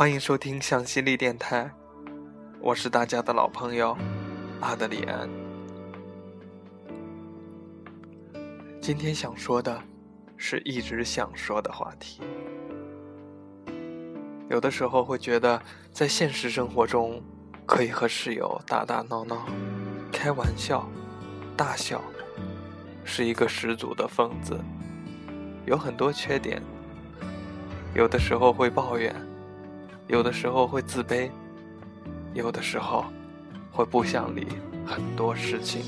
欢迎收听向西力电台，我是大家的老朋友阿德里安。今天想说的，是一直想说的话题。有的时候会觉得，在现实生活中，可以和室友打打闹闹、开玩笑、大笑，是一个十足的疯子，有很多缺点。有的时候会抱怨，有的时候会自卑，有的时候会不想理很多事情。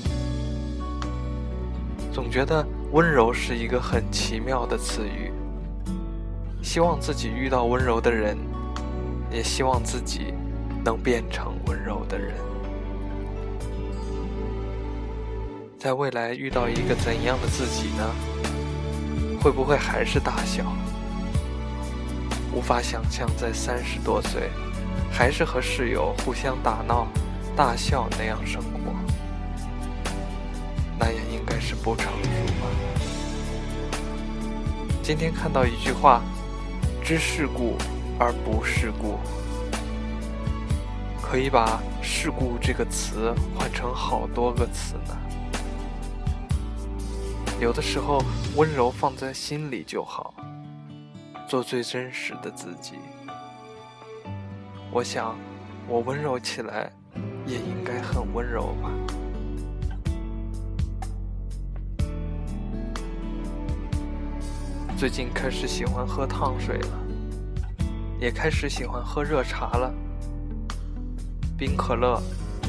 总觉得温柔是一个很奇妙的词语，希望自己遇到温柔的人，也希望自己能变成温柔的人。在未来遇到一个怎样的自己呢？会不会还是大小？无法想象在三十多岁，还是和室友互相打闹、大笑那样生活，那也应该是不成熟吧。今天看到一句话：“知世故而不世故”，可以把“世故”这个词换成好多个词呢。有的时候，温柔放在心里就好。做最真实的自己。我想，我温柔起来，也应该很温柔吧。最近开始喜欢喝烫水了，也开始喜欢喝热茶了。冰可乐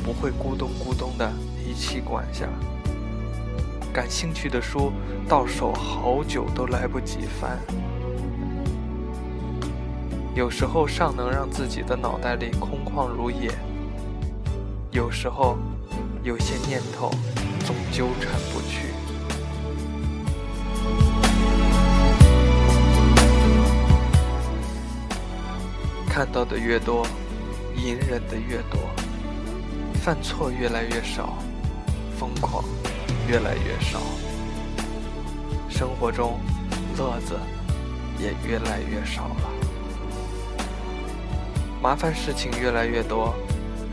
不会咕咚咕咚的一气灌下，感兴趣的书到手好久都来不及翻。有时候尚能让自己的脑袋里空旷如也，有时候有些念头总纠缠不去。看到的越多，隐忍的越多，犯错越来越少，疯狂越来越少，生活中乐子也越来越少了。麻烦事情越来越多，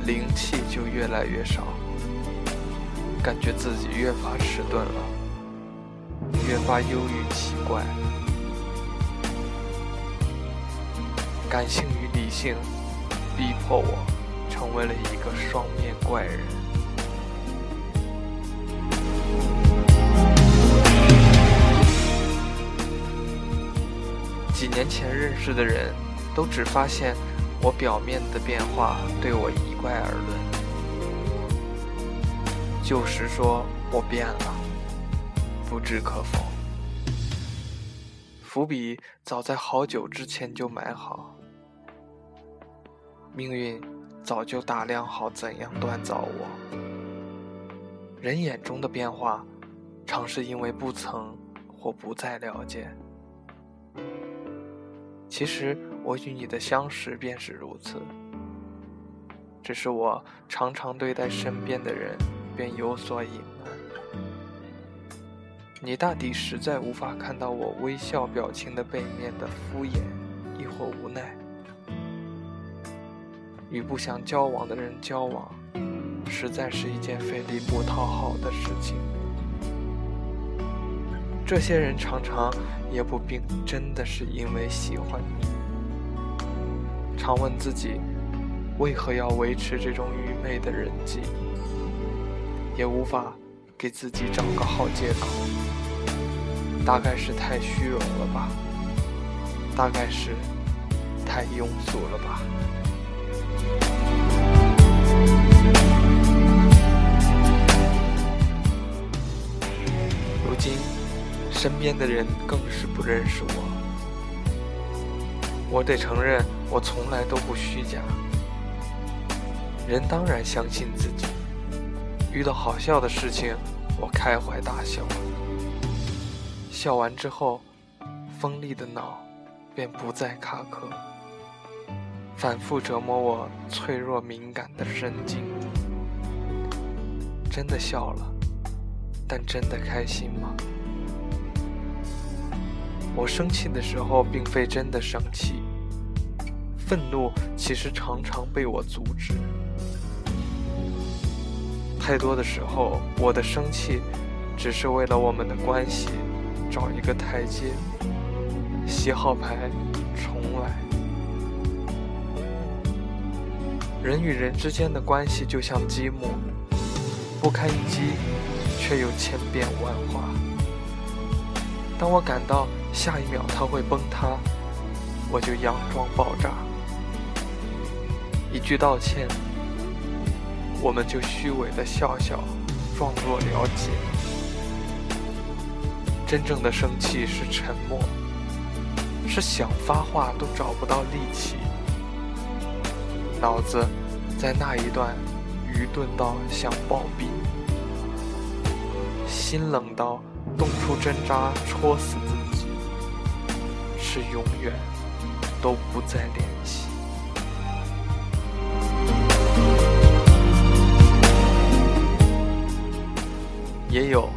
灵气就越来越少，感觉自己越发迟钝了，越发忧郁奇怪，感性与理性逼迫我成为了一个双面怪人。几年前认识的人都只发现。我表面的变化对我一概而论，就是说我变了，不置可否。伏笔早在好久之前就埋好，命运早就打量好怎样锻造我。人眼中的变化，常是因为不曾或不再了解。其实。我与你的相识便是如此，只是我常常对待身边的人便有所隐瞒。你大抵实在无法看到我微笑表情的背面的敷衍，亦或无奈。与不想交往的人交往，实在是一件费力不讨好的事情。这些人常常也不并真的是因为喜欢你。常问自己，为何要维持这种愚昧的人际？也无法给自己找个好借口。大概是太虚荣了吧？大概是太庸俗了吧？如今，身边的人更是不认识我。我得承认，我从来都不虚假。人当然相信自己，遇到好笑的事情，我开怀大笑。笑完之后，锋利的脑便不再卡壳，反复折磨我脆弱敏感的神经。真的笑了，但真的开心吗？我生气的时候，并非真的生气。愤怒其实常常被我阻止。太多的时候，我的生气只是为了我们的关系找一个台阶，洗好牌重来。人与人之间的关系就像积木，不堪一击，却又千变万化。当我感到下一秒它会崩塌，我就佯装爆炸，一句道歉。我们就虚伪的笑笑，装作了解。真正的生气是沉默，是想发话都找不到力气，脑子在那一段愚钝到想暴毙，心冷到动出针扎戳死自己，是永远都不再联也有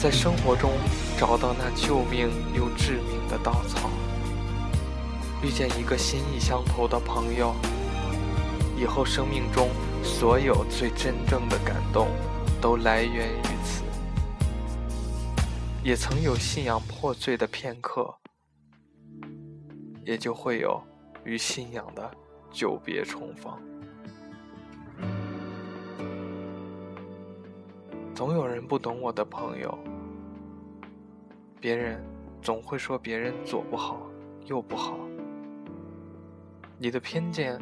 在生活中找到那救命又致命的稻草，遇见一个心意相投的朋友，以后生命中所有最真正的感动都来源于此。也曾有信仰破碎的片刻，也就会有与信仰的久别重逢。总有人不懂我的朋友，别人总会说别人左不好右不好。你的偏见，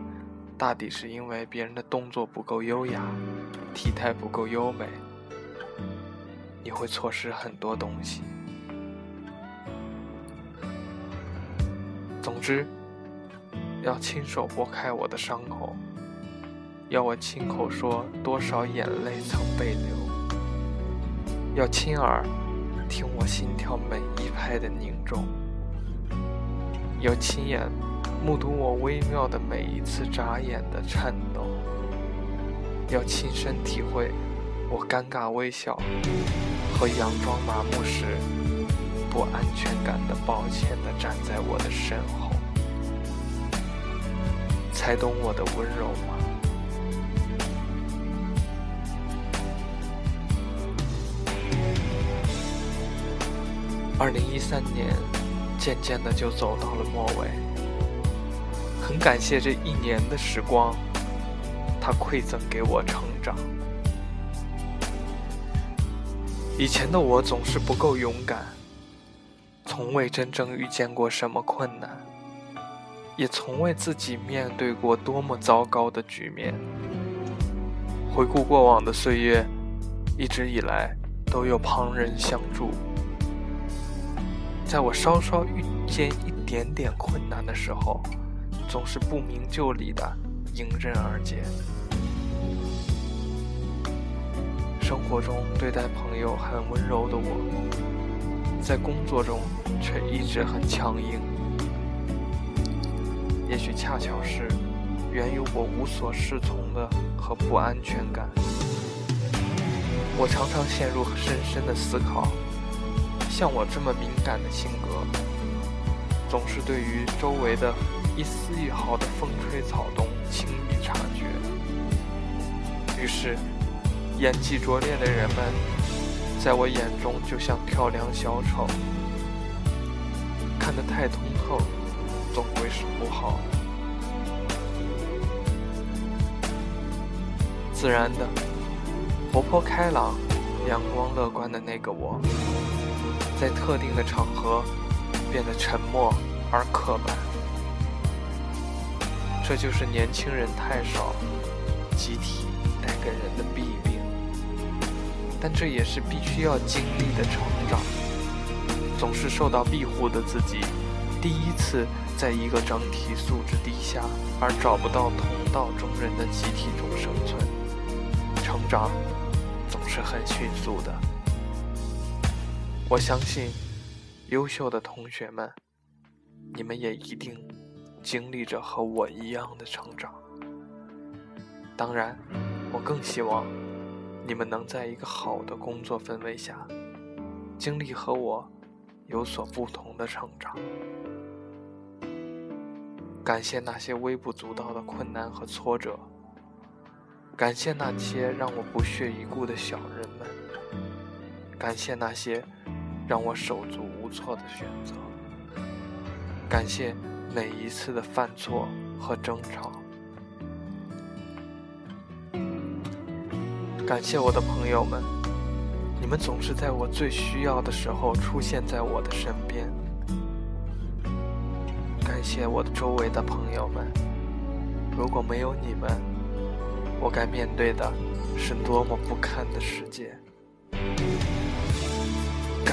大抵是因为别人的动作不够优雅，体态不够优美，你会错失很多东西。总之，要亲手拨开我的伤口，要我亲口说多少眼泪曾被流。要亲耳听我心跳每一拍的凝重，要亲眼目睹我微妙的每一次眨眼的颤抖，要亲身体会我尴尬微笑和佯装麻木时不安全感的抱歉的站在我的身后，才懂我的温柔吗？二零一三年，渐渐的就走到了末尾。很感谢这一年的时光，它馈赠给我成长。以前的我总是不够勇敢，从未真正遇见过什么困难，也从未自己面对过多么糟糕的局面。回顾过往的岁月，一直以来都有旁人相助。在我稍稍遇见一点点困难的时候，总是不明就里的迎刃而解。生活中对待朋友很温柔的我，在工作中却一直很强硬。也许恰巧是源于我无所适从的和不安全感，我常常陷入深深的思考。像我这么敏感的性格，总是对于周围的一丝一毫的风吹草动轻易察觉。于是，演技拙劣的人们，在我眼中就像跳梁小丑。看得太通透，总归是不好的。自然的，活泼开朗、阳光乐观的那个我。在特定的场合变得沉默而刻板，这就是年轻人太少，集体带给人的弊病。但这也是必须要经历的成长。总是受到庇护的自己，第一次在一个整体素质低下而找不到同道中人的集体中生存，成长总是很迅速的。我相信，优秀的同学们，你们也一定经历着和我一样的成长。当然，我更希望你们能在一个好的工作氛围下，经历和我有所不同的成长。感谢那些微不足道的困难和挫折，感谢那些让我不屑一顾的小人们，感谢那些让我手足无措的选择，感谢每一次的犯错和争吵，感谢我的朋友们，你们总是在我最需要的时候出现在我的身边。感谢我的周围的朋友们，如果没有你们，我该面对的是多么不堪的世界。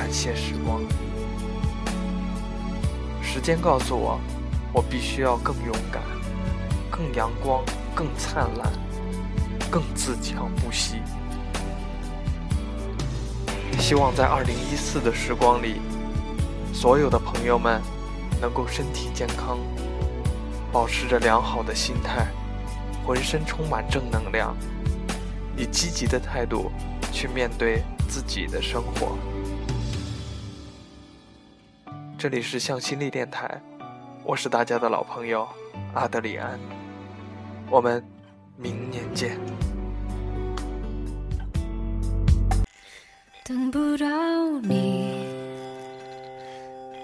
感谢时光，时间告诉我，我必须要更勇敢、更阳光、更灿烂、更自强不息。希望在二零一四的时光里，所有的朋友们。能够身体健康，保持着良好的心态，浑身充满正能量，以积极的态度去面对自己的生活。这里是向心力电台，我是大家的老朋友阿德里安，我们明年见。等不到你。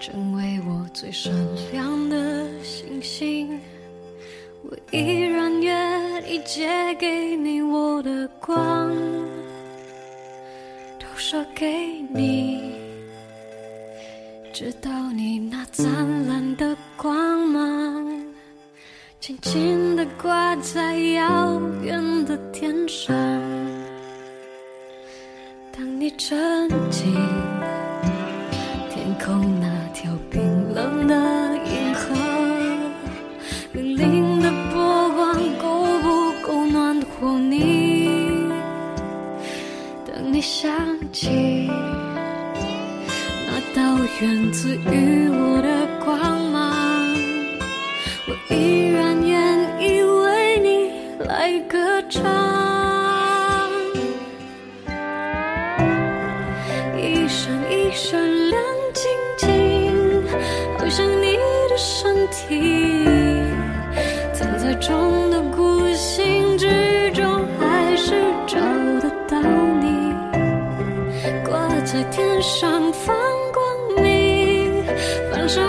成为我最闪亮的星星，我依然愿意借给你我的光，都射给你，直到你那灿烂的光芒，轻轻地挂在遥远的天上。当你沉浸天空的身体藏在众多孤星之中还是找得到你。挂在天上放光明反射